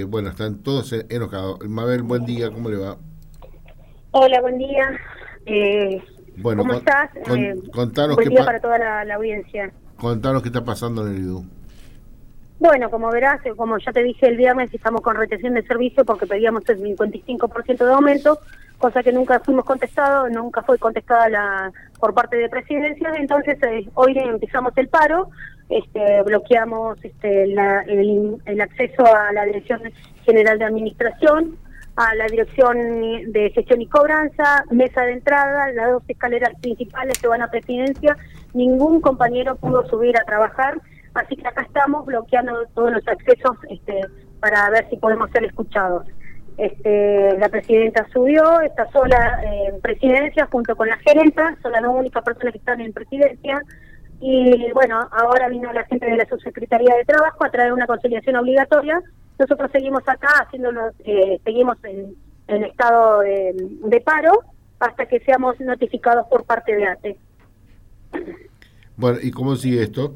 Eh, bueno, están todos enojados. Mabel, buen día, ¿cómo le va? Hola, buen día. Eh, bueno, ¿Cómo estás? eh, contanos buen día para toda la, audiencia. Contanos qué está pasando en el IDU. Bueno, como verás, eh, como ya te dije el viernes, estamos con retención de servicio porque pedíamos el 55% de aumento, cosa que nunca fuimos contestados, nunca fue contestada la, por parte de presidencia. Entonces, eh, hoy empezamos el paro este, bloqueamos este, el, acceso a la Dirección General de Administración, a la Dirección de Gestión y Cobranza, mesa de entrada, las dos escaleras principales que van a presidencia. Ningún compañero pudo subir a trabajar, así que acá estamos bloqueando todos los accesos este, para ver si podemos ser escuchados. Este, la presidenta subió, está sola en presidencia junto con la gerenta, son las dos únicas personas que están en presidencia. Y bueno, ahora vino la gente de la Subsecretaría de Trabajo a traer una conciliación obligatoria. Nosotros seguimos acá, haciéndolo, eh, seguimos en, estado de, paro hasta que seamos notificados por parte de ATE. Bueno, ¿y cómo sigue esto?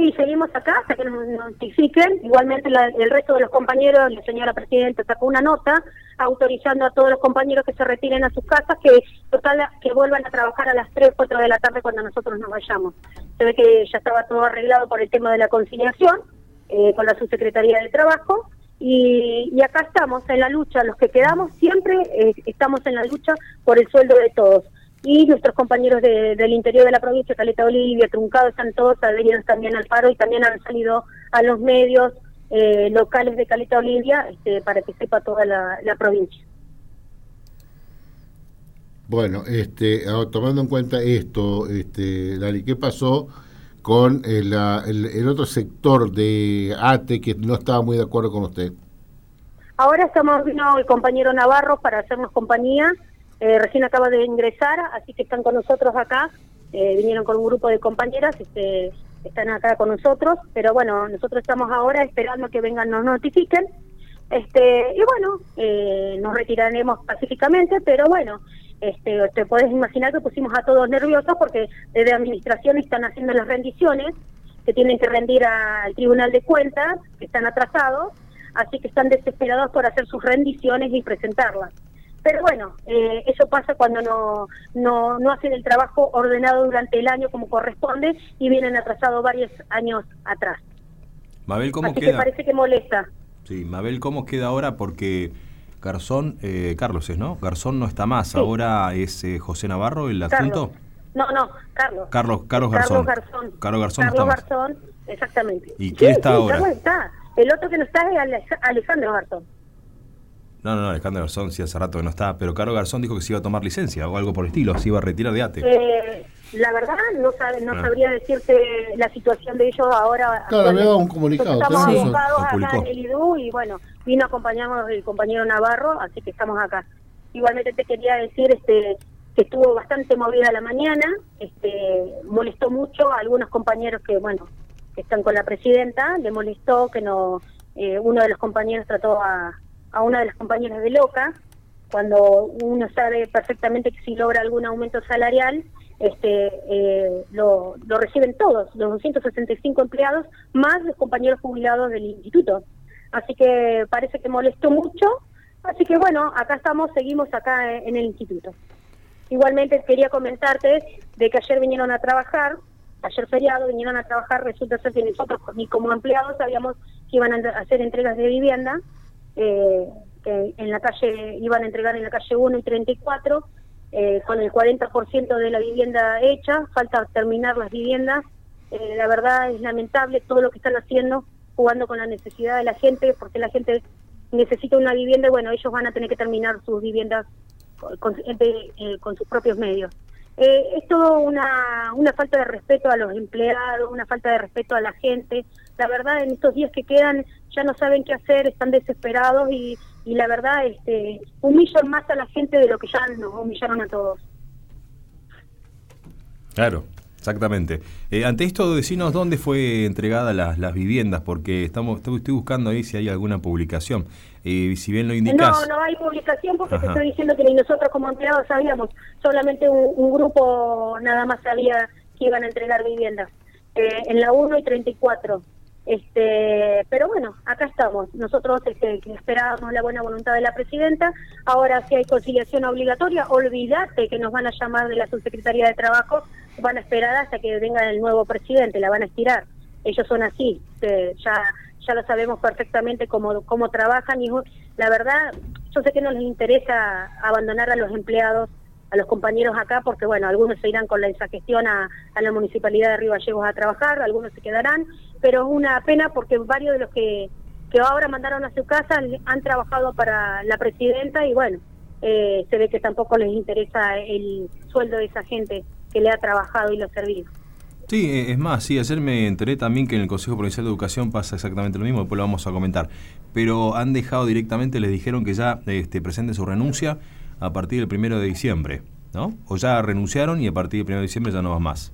Y seguimos acá hasta que nos notifiquen. Igualmente el resto de los compañeros, la señora presidenta sacó una nota autorizando a todos los compañeros que se retiren a sus casas, que total que vuelvan a trabajar a las 3 o 4 de la tarde cuando nosotros nos vayamos. Se ve que ya estaba todo arreglado por el tema de la conciliación eh, con la subsecretaría de Trabajo. Y, acá estamos en la lucha, los que quedamos siempre eh, estamos en la lucha por el sueldo de todos y nuestros compañeros del interior de la provincia, Caleta Olivia, Truncado, están todos adheridos también al paro y también han salido a los medios eh, locales de Caleta Olivia este, para que sepa toda la, provincia. Bueno, este, tomando en cuenta esto, este, Lali, ¿qué pasó con el, el, otro sector de ATE que no estaba muy de acuerdo con usted? Ahora estamos, vino el compañero Navarro para hacernos compañía eh, recién acaba de ingresar, así que están con nosotros acá. Eh, vinieron con un grupo de compañeras, este, están acá con nosotros, pero bueno, nosotros estamos ahora esperando que vengan, nos notifiquen. Este, y bueno, eh, nos retiraremos pacíficamente, pero bueno, este, te puedes imaginar que pusimos a todos nerviosos porque desde administración están haciendo las rendiciones que tienen que rendir al Tribunal de Cuentas, que están atrasados, así que están desesperados por hacer sus rendiciones y presentarlas. Pero bueno, eh, eso pasa cuando no, no, no hacen el trabajo ordenado durante el año como corresponde y vienen atrasados varios años atrás. Mabel, ¿cómo Así queda? Que parece que molesta. Sí, Mabel, ¿cómo queda ahora? Porque Garzón, eh, Carlos es, ¿no? Garzón no está más, ahora es eh, José Navarro el adjunto. No, no, Carlos. Carlos, Carlos Garzón. Carlos Garzón. Carlos Garzón Carlos está Garzón, exactamente. ¿Y quién está ahora? Carlos está. El otro que no está es Alejandro Garzón. No, no, no, Alejandro Garzón sí hace rato que no está, pero Caro Garzón dijo que se iba a tomar licencia o algo por el estilo, se iba a retirar de ATE. Eh, la verdad, no, sabe, no ah. sabría decirte la situación de ellos ahora. Claro, había un comunicado. Estamos abocados acá en el IDU y bueno, vino a acompañarnos el compañero Navarro, así que estamos acá. Igualmente te quería decir este que estuvo bastante movida la mañana, este molestó mucho a algunos compañeros que, bueno, que están con la presidenta, le molestó que no eh, uno de los compañeros trató a a una de las compañeras de Loca, cuando uno sabe perfectamente que si logra algún aumento salarial, este eh, lo, lo reciben todos, los 265 empleados, más los compañeros jubilados del instituto. Así que parece que molestó mucho, así que bueno, acá estamos, seguimos acá en el instituto. Igualmente quería comentarte de que ayer vinieron a trabajar, ayer feriado vinieron a trabajar, resulta ser que nosotros ni como empleados sabíamos que iban a hacer entregas de vivienda, eh, que en la calle iban a entregar en la calle 1 y 34, eh, con el 40% de la vivienda hecha, falta terminar las viviendas. Eh, la verdad es lamentable todo lo que están haciendo, jugando con la necesidad de la gente, porque la gente necesita una vivienda y bueno, ellos van a tener que terminar sus viviendas con, con sus propios medios. Es todo una, una falta de respeto a los empleados, una falta de respeto a la gente, la verdad en estos días que quedan ya no saben qué hacer, están desesperados y, y la verdad este, humillan más a la gente de lo que ya nos humillaron a todos. Claro, exactamente. Eh, ante esto, decinos dónde fue entregada las, las viviendas, porque estamos estoy, buscando ahí si hay alguna publicación. Eh, si bien lo indicas... No, no hay publicación porque te estoy diciendo que ni nosotros como empleados sabíamos. Solamente un, un grupo nada más sabía que iban a entregar viviendas. Eh, en la 1 y 34 Este, pero bueno, acá estamos. Nosotros este, esperábamos la buena voluntad de la presidenta. Ahora, si hay conciliación obligatoria, olvídate que nos van a llamar de la subsecretaría de Trabajo, van a esperar hasta que venga el nuevo presidente, la van a estirar. Ellos son así, ya ya lo sabemos perfectamente cómo, cómo trabajan y la verdad, yo sé que no les interesa abandonar a los empleados a los compañeros acá, porque bueno, algunos se irán con la gestión a, a la municipalidad de Río Gallegos a trabajar, algunos se quedarán, pero es una pena porque varios de los que, que ahora mandaron a su casa han trabajado para la presidenta y bueno, eh, se ve que tampoco les interesa el sueldo de esa gente que le ha trabajado y lo ha servido. Sí, eh, es más, sí, ayer me enteré también que en el Consejo Provincial de Educación pasa exactamente lo mismo, después lo vamos a comentar. Pero han dejado directamente, les dijeron que ya este, presenten su renuncia a partir del primero de diciembre, ¿no? O ya renunciaron y a partir del primero de diciembre ya no va más.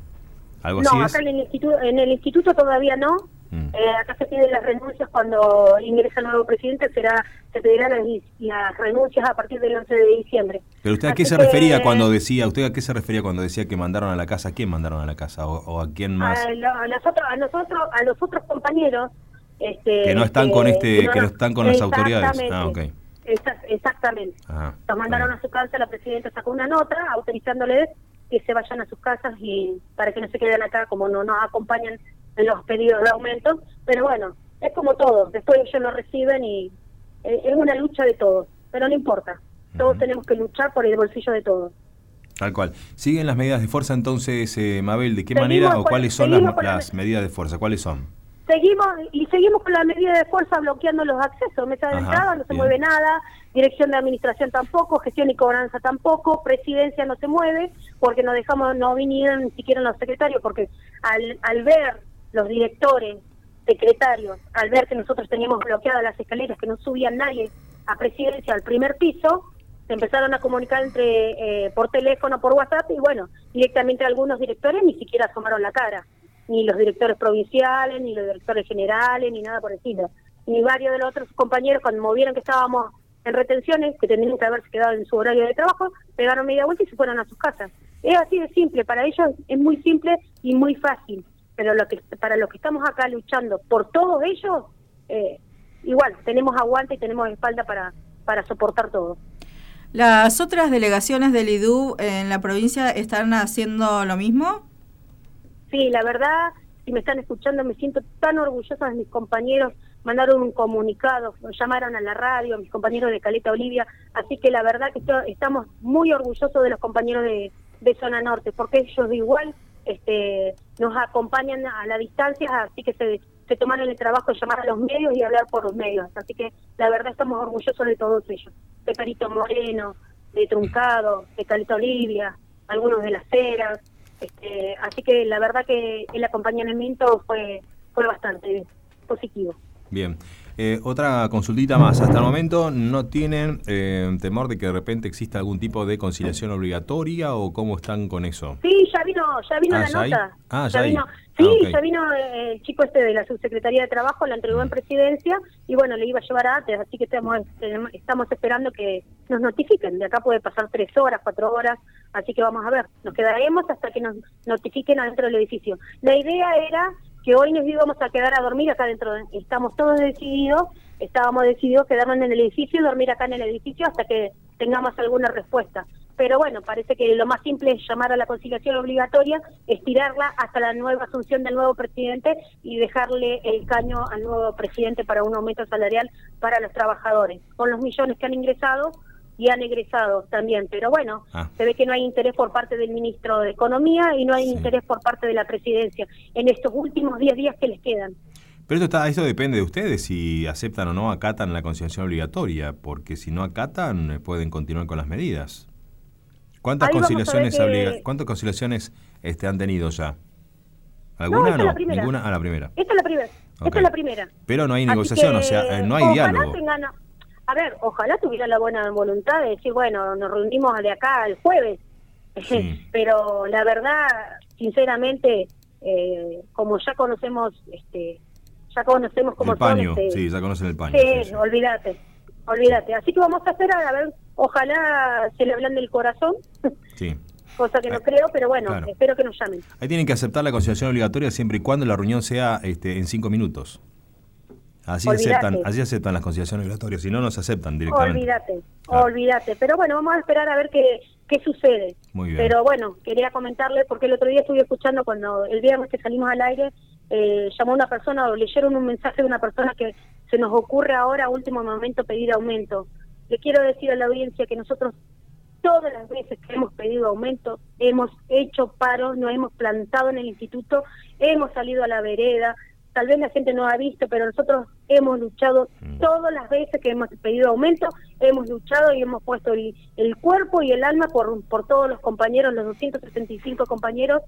¿Algo no, acá En, el instituto, en el instituto todavía no. Mm. Eh, acá se piden las renuncias cuando ingresa el nuevo presidente, será se pedirán las, renuncias a partir del 11 de diciembre. Pero usted a qué se refería cuando decía, usted a qué se refería cuando decía que mandaron a la casa, ¿a quién mandaron a la casa o, a quién más? A, nosotros, a nosotros, a los otros compañeros este, que no están con este, que no están con las autoridades. Ah, okay exactamente. Los mandaron a su casa, la presidenta sacó una nota autorizándoles que se vayan a sus casas y para que no se queden acá como no nos acompañan en los pedidos de aumento. Pero bueno, es como todo, después ellos lo reciben y eh, es una lucha de todos, pero no importa. Todos tenemos que luchar por el bolsillo de todos. Tal cual. ¿Siguen las medidas de fuerza entonces, eh, Mabel? ¿De qué manera o cuáles son las medidas de fuerza? ¿Cuáles son? Seguimos y seguimos con la medida de fuerza bloqueando los accesos, mesa de entrada no se mueve nada, dirección de administración tampoco, gestión y cobranza tampoco, presidencia no se mueve porque no dejamos, no vinieron ni siquiera los secretarios porque al, al ver los directores, secretarios, al ver que nosotros teníamos bloqueadas las escaleras, que no subía nadie a presidencia al primer piso, se empezaron a comunicar entre eh, por teléfono, por WhatsApp y bueno, directamente algunos directores ni siquiera asomaron la cara ni los directores provinciales, ni los directores generales, ni nada por el estilo. Ni varios de los otros compañeros, cuando vieron que estábamos en retenciones, que tenían que haberse quedado en su horario de trabajo, pegaron media vuelta y se fueron a sus casas. Es así de simple, para ellos es muy simple y muy fácil, pero lo que para los que estamos acá luchando por todos ellos, eh, igual, tenemos aguante y tenemos espalda para, para soportar todo. ¿Las otras delegaciones del IDU en la provincia están haciendo lo mismo? Sí, la verdad, si me están escuchando, me siento tan orgullosa de mis compañeros. Mandaron un comunicado, llamaron a la radio, mis compañeros de Caleta Olivia. Así que la verdad que estamos muy orgullosos de los compañeros de, Zona Norte, porque ellos de igual este, nos acompañan a la distancia, así que se, tomaron el trabajo de llamar a los medios y hablar por los medios. Así que la verdad estamos orgullosos de todos ellos. De Perito Moreno, de Truncado, de Caleta Olivia, algunos de las Heras, este, así que la verdad que el acompañamiento fue, fue bastante positivo. Bien. Eh, otra consultita más. Hasta el momento no tienen eh, temor de que de repente exista algún tipo de conciliación obligatoria o cómo están con eso. Sí, ya vino, ya vino ah, la nota. Ah, ya, vino. Sí, ah, ya vino eh, el chico este de la subsecretaría de trabajo, la entregó en presidencia y bueno, le iba a llevar a antes, así que estamos, estamos esperando que nos notifiquen. De acá puede pasar tres horas, cuatro horas, así que vamos a ver. Nos quedaremos hasta que nos notifiquen adentro del edificio. La idea era que hoy nos íbamos a quedar a dormir acá dentro. Estamos todos decididos, estábamos decididos quedarnos en el edificio y dormir acá en el edificio hasta que tengamos alguna respuesta. Pero bueno, parece que lo más simple es llamar a la conciliación obligatoria, estirarla hasta la nueva asunción del nuevo presidente y dejarle el caño al nuevo presidente para un aumento salarial para los trabajadores. Con los millones que han ingresado, y han egresado también. Pero bueno, ah. se ve que no hay interés por parte del ministro de Economía y no hay interés por parte de la presidencia en estos últimos 10 días que les quedan. Pero esto, está, eso depende de ustedes, si aceptan o no acatan la conciliación obligatoria, porque si no acatan eh, pueden continuar con las medidas. ¿Cuántas conciliaciones, ¿cuántas conciliaciones este, han tenido ya? ¿Alguna no? ¿Ninguna? a ah, la primera. Esta es la primera. Esta es la primera. Pero no hay negociación, o sea, eh, no hay diálogo a ver, ojalá tuviera la buena voluntad de decir, bueno, nos reunimos de acá el jueves, pero la verdad, sinceramente, eh, como ya conocemos, este, ya conocemos cómo el paño, este, sí, ya conocen el paño. Sí, olvídate, olvídate. Así que vamos a esperar, a ver, ojalá se le hablan del corazón. Sí. cosa que no creo, pero bueno, espero que nos llamen. Ahí tienen que aceptar la conciliación obligatoria siempre y cuando la reunión sea este, en cinco minutos. Así aceptan, así aceptan las conciliaciones obligatorias, si no, no se aceptan directamente. Olvídate, olvídate. Pero bueno, vamos a esperar a ver qué, qué sucede. Muy bien. Pero bueno, quería comentarle, porque el otro día estuve escuchando cuando el viernes que salimos al aire, eh, llamó una persona o leyeron un mensaje de una persona que se nos ocurre ahora a último momento pedir aumento. Le quiero decir a la audiencia que nosotros todas las veces que hemos pedido aumento, hemos hecho paros, nos hemos plantado en el instituto, hemos salido a la vereda, tal vez la gente no ha visto, pero nosotros hemos luchado mm. todas las veces que hemos pedido aumento, hemos luchado y hemos puesto el, cuerpo y el alma por, por todos los compañeros, los 275 compañeros,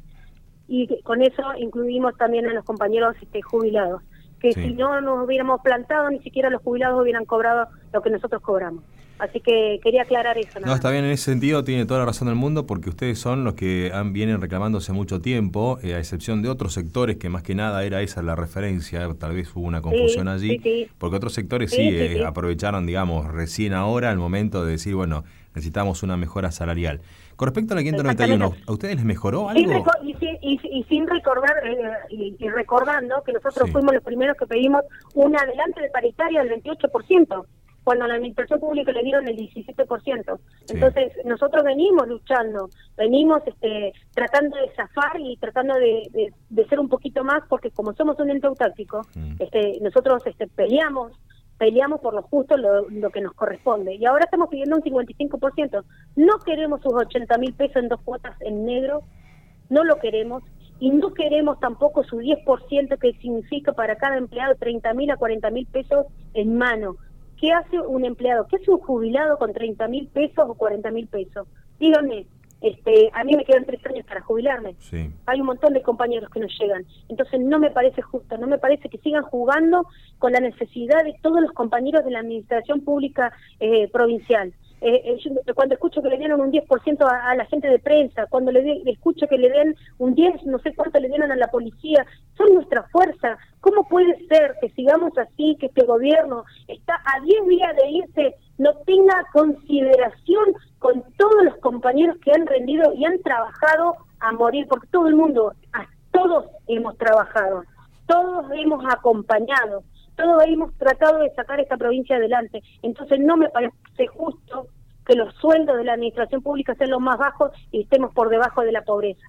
y con eso incluimos también a los compañeros este, jubilados, que si no nos hubiéramos plantado, ni siquiera los jubilados hubieran cobrado lo que nosotros cobramos. Así que quería aclarar eso. No, está bien, en ese sentido tiene toda la razón del mundo porque ustedes son los que han, vienen reclamándose mucho tiempo, eh, a excepción de otros sectores que más que nada era esa la referencia, tal vez hubo una confusión allí, porque otros sectores sí, eh, aprovecharon, digamos, recién ahora el momento de decir, bueno, necesitamos una mejora salarial. Con respecto a la 591, ¿a ustedes les mejoró algo? Y, sin recordar, eh, y, recordando que nosotros fuimos los primeros que pedimos un adelante de paritaria del 28% cuando a la administración pública le dieron el 17%. Entonces, nosotros venimos luchando, venimos este, tratando de zafar y tratando de, ser un poquito más, porque como somos un ente autáctico, mm. este, nosotros este, peleamos peleamos por lo justo, lo, lo, que nos corresponde. Y ahora estamos pidiendo un 55%. No queremos sus 80 mil pesos en dos cuotas en negro, no lo queremos. Y no queremos tampoco su 10% que significa para cada empleado 30 mil a 40 mil pesos en mano. ¿Qué hace un empleado? ¿Qué hace un jubilado con 30 mil pesos o 40 mil pesos? Díganme, este, a mí me quedan tres años para jubilarme. Hay un montón de compañeros que no llegan. Entonces no me parece justo, no me parece que sigan jugando con la necesidad de todos los compañeros de la administración pública eh, provincial. Eh, eh cuando escucho que le dieron un 10% a, a, la gente de prensa, cuando le, escucho que le den un 10, no sé cuánto le dieron a la policía, son nuestra fuerza. ¿Cómo puede ser que sigamos así, que este gobierno está a 10 días de irse, no tenga consideración con todos los compañeros que han rendido y han trabajado a morir? Porque todo el mundo, todos hemos trabajado, todos hemos acompañado todos hemos tratado de sacar esta provincia adelante. Entonces no me parece justo que los sueldos de la administración pública sean los más bajos y estemos por debajo de la pobreza.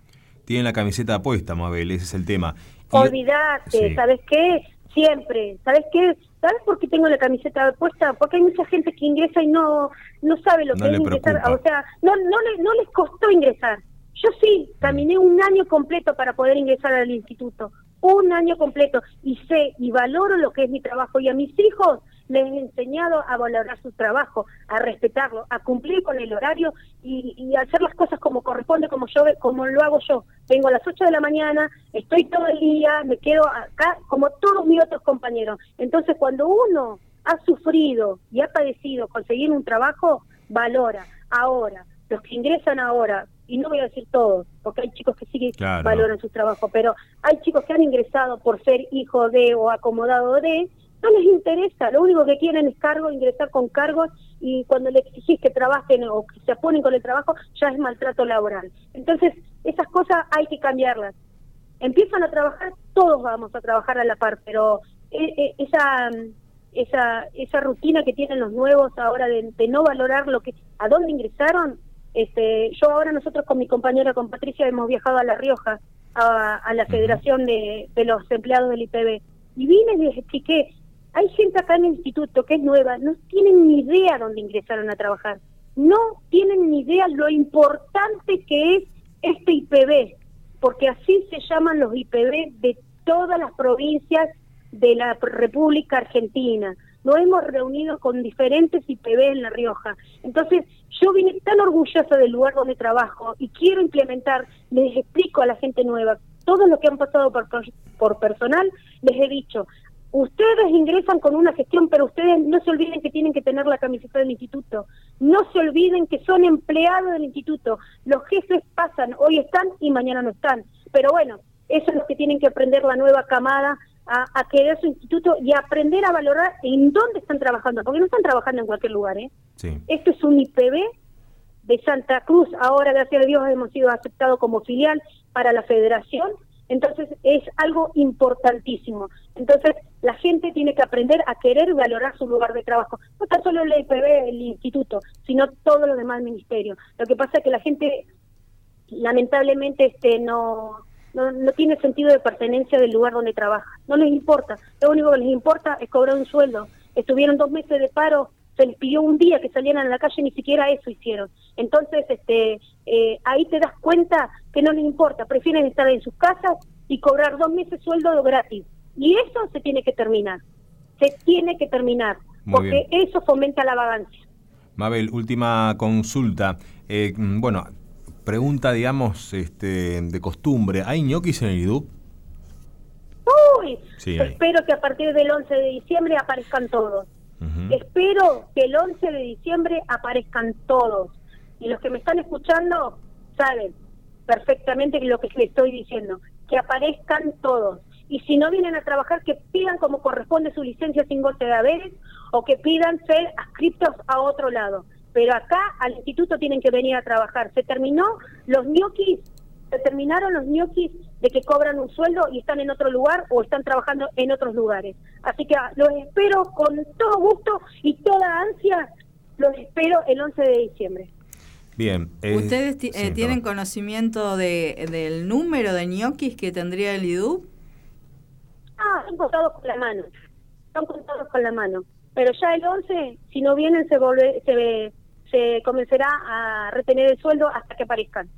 Tienen la camiseta puesta, Mabel, ese es el tema. Olvídate, ¿sabes qué? Siempre, ¿sabes qué? ¿Sabes por qué tengo la camiseta puesta? Porque hay mucha gente que ingresa y no no sabe lo que es ingresar, o sea, no no no les costó ingresar. Yo sí, caminé un año completo para poder ingresar al instituto un año completo y sé y valoro lo que es mi trabajo y a mis hijos les he enseñado a valorar su trabajo, a respetarlo, a cumplir con el horario y, a hacer las cosas como corresponde, como yo como lo hago yo. Vengo a las 8 de la mañana, estoy todo el día, me quedo acá como todos mis otros compañeros. Entonces, cuando uno ha sufrido y ha padecido conseguir un trabajo, valora. Ahora, los que ingresan ahora y no voy a decir todos, porque hay chicos que sí valoran su trabajo, pero hay chicos que han ingresado por ser hijo de o acomodado de, no les interesa, lo único que quieren es cargo, ingresar con cargos y cuando le exigís que trabajen o que se aponen con el trabajo, ya es maltrato laboral. Entonces, esas cosas hay que cambiarlas. Empiezan a trabajar, todos vamos a trabajar a la par, pero eh, eh, esa esa esa rutina que tienen los nuevos ahora de, de no valorar lo que a dónde ingresaron este, yo ahora nosotros con mi compañera, con Patricia, hemos viajado a La Rioja, a, la Federación de, los Empleados del IPB, y vine y les expliqué, hay gente acá en el instituto que es nueva, no tienen ni idea dónde ingresaron a trabajar, no tienen ni idea lo importante que es este IPB, porque así se llaman los IPB de todas las provincias de la República Argentina nos hemos reunido con diferentes IPB en La Rioja. Entonces, yo vine tan orgullosa del lugar donde trabajo y quiero implementar, les explico a la gente nueva, todo lo que han pasado por, por personal, les he dicho, ustedes ingresan con una gestión, pero ustedes no se olviden que tienen que tener la camiseta del instituto, no se olviden que son empleados del instituto, los jefes pasan, hoy están y mañana no están, pero bueno, eso es lo que tienen que aprender la nueva camada a, a querer su instituto y aprender a valorar en dónde están trabajando, porque no están trabajando en cualquier lugar, ¿eh? Esto es un IPB de Santa Cruz, ahora gracias a Dios hemos sido aceptados como filial para la federación, entonces es algo importantísimo. Entonces la gente tiene que aprender a querer valorar su lugar de trabajo, no tan solo el IPB, el instituto, sino todo lo demás ministerio. Lo que pasa es que la gente lamentablemente este no, no, no tiene sentido de pertenencia del lugar donde trabaja. No les importa. Lo único que les importa es cobrar un sueldo. Estuvieron dos meses de paro, se les pidió un día que salieran a la calle, ni siquiera eso hicieron. Entonces, este, eh, ahí te das cuenta que no les importa. Prefieren estar en sus casas y cobrar dos meses sueldo gratis. Y eso se tiene que terminar. Se tiene que terminar. porque eso fomenta la vagancia. Mabel, última consulta. Eh, mm, bueno, pregunta, digamos, este, de costumbre. ¿Hay ñoquis en el IDU? Uy, espero que a partir del 11 de diciembre aparezcan todos. Espero que el 11 de diciembre aparezcan todos. Y los que me están escuchando saben perfectamente lo que les estoy diciendo. Que aparezcan todos. Y si no vienen a trabajar, que pidan como corresponde su licencia sin goce de haberes o que pidan ser adscriptos a otro lado pero acá al instituto tienen que venir a trabajar. Se terminó los ñoquis, se terminaron los ñoquis de que cobran un sueldo y están en otro lugar o están trabajando en otros lugares. Así que ah, los espero con todo gusto y toda ansia, los espero el 11 de diciembre. Bien. Eh, ¿Ustedes eh, tienen conocimiento de, del número de ñoquis que tendría el IDU? Ah, son contados con la mano. Son contados con la mano. Pero ya el 11, si no vienen, se, vuelve, se, se comenzará a retener el sueldo hasta que aparezcan.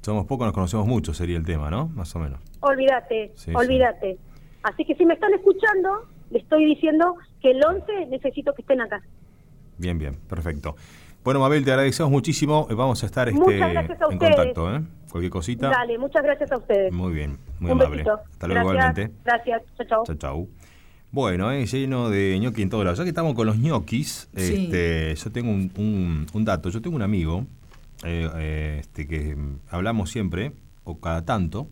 Somos pocos, nos conocemos mucho, sería el tema, ¿no? Más o menos. Olvídate, olvídate. Así que si me están escuchando, le estoy diciendo que el 11 necesito que estén acá. Bien, bien, perfecto. Bueno, Mabel, te agradecemos muchísimo. Eh, vamos a estar este, en contacto, ¿eh? Cualquier cosita. Dale, muchas gracias a ustedes. Muy bien, muy amable. Hasta luego gracias, Gracias, chao, chao. Chao, chao. Bueno, eh, lleno de ñoqui en todos lados. Ya que estamos con los ñoquis, este, yo tengo un, un, dato. Yo tengo un amigo eh, eh, este, que hablamos siempre, o cada tanto,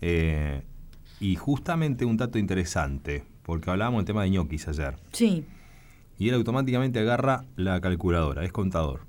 y justamente un dato interesante, porque hablábamos del tema de ñoquis ayer. Sí. Y él automáticamente agarra la calculadora, es contador.